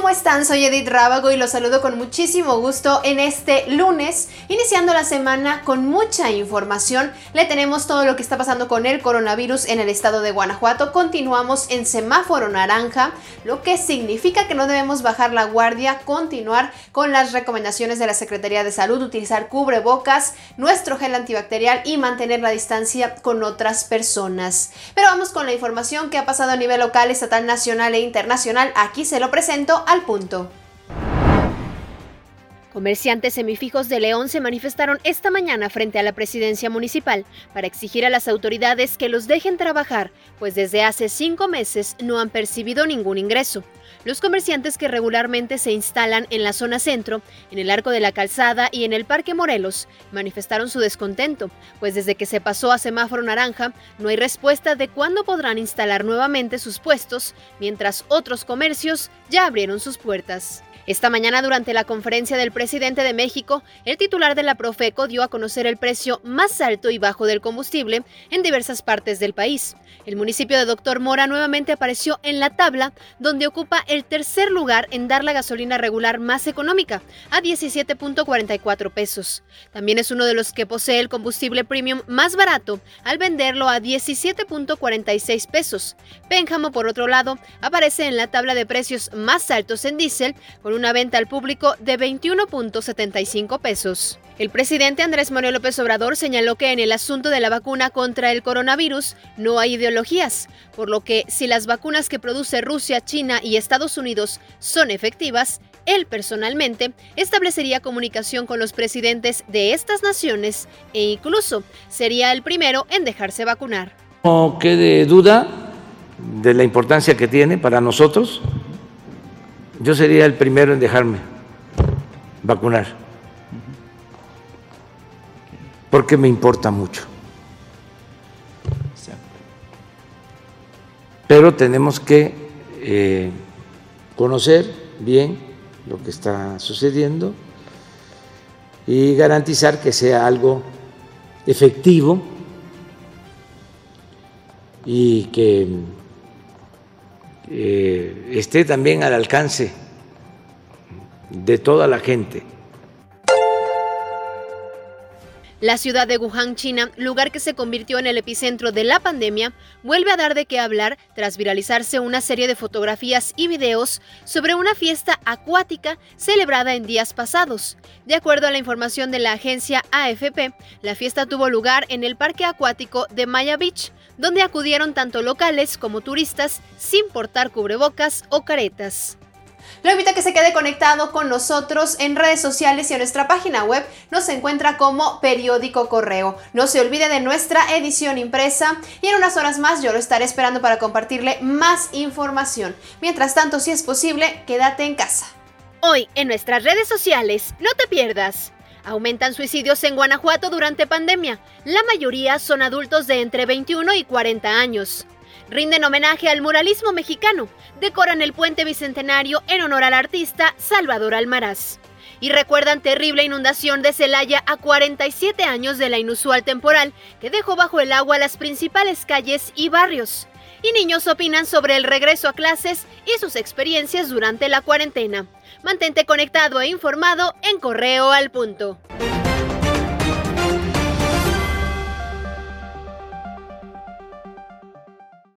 ¿Cómo están? Soy Edith Rábago y los saludo con muchísimo gusto en este lunes, iniciando la semana con mucha información. Le tenemos todo lo que está pasando con el coronavirus en el estado de Guanajuato. Continuamos en semáforo naranja, lo que significa que no debemos bajar la guardia, continuar con las recomendaciones de la Secretaría de Salud, utilizar cubrebocas, nuestro gel antibacterial y mantener la distancia con otras personas. Pero vamos con la información que ha pasado a nivel local, estatal, nacional e internacional. Aquí se lo presento al punto. Comerciantes semifijos de León se manifestaron esta mañana frente a la presidencia municipal para exigir a las autoridades que los dejen trabajar, pues desde hace cinco meses no han percibido ningún ingreso. Los comerciantes que regularmente se instalan en la zona centro, en el Arco de la Calzada y en el Parque Morelos manifestaron su descontento, pues desde que se pasó a semáforo naranja no hay respuesta de cuándo podrán instalar nuevamente sus puestos, mientras otros comercios ya abrieron sus puertas. Esta mañana, durante la conferencia del presidente de México, el titular de la Profeco dio a conocer el precio más alto y bajo del combustible en diversas partes del país. El municipio de Doctor Mora nuevamente apareció en la tabla, donde ocupa el tercer lugar en dar la gasolina regular más económica, a 17.44 pesos. También es uno de los que posee el combustible premium más barato, al venderlo a 17.46 pesos. Pénjamo, por otro lado, aparece en la tabla de precios más altos en diésel, con una venta al público de 21.75 pesos. El presidente Andrés Manuel López Obrador señaló que en el asunto de la vacuna contra el coronavirus no hay ideologías, por lo que si las vacunas que produce Rusia, China y Estados Unidos son efectivas, él personalmente establecería comunicación con los presidentes de estas naciones e incluso sería el primero en dejarse vacunar. No quede duda de la importancia que tiene para nosotros. Yo sería el primero en dejarme vacunar porque me importa mucho. Pero tenemos que eh, conocer bien lo que está sucediendo y garantizar que sea algo efectivo y que eh, esté también al alcance de toda la gente. La ciudad de Wuhan, China, lugar que se convirtió en el epicentro de la pandemia, vuelve a dar de qué hablar tras viralizarse una serie de fotografías y videos sobre una fiesta acuática celebrada en días pasados. De acuerdo a la información de la agencia AFP, la fiesta tuvo lugar en el parque acuático de Maya Beach, donde acudieron tanto locales como turistas sin portar cubrebocas o caretas. Lo invito a que se quede conectado con nosotros en redes sociales y en nuestra página web nos encuentra como Periódico Correo. No se olvide de nuestra edición impresa y en unas horas más yo lo estaré esperando para compartirle más información. Mientras tanto, si es posible, quédate en casa. Hoy en nuestras redes sociales, no te pierdas. Aumentan suicidios en Guanajuato durante pandemia. La mayoría son adultos de entre 21 y 40 años rinden homenaje al muralismo mexicano, decoran el puente bicentenario en honor al artista Salvador Almaraz. Y recuerdan terrible inundación de Celaya a 47 años de la inusual temporal que dejó bajo el agua las principales calles y barrios. Y niños opinan sobre el regreso a clases y sus experiencias durante la cuarentena. Mantente conectado e informado en Correo al Punto.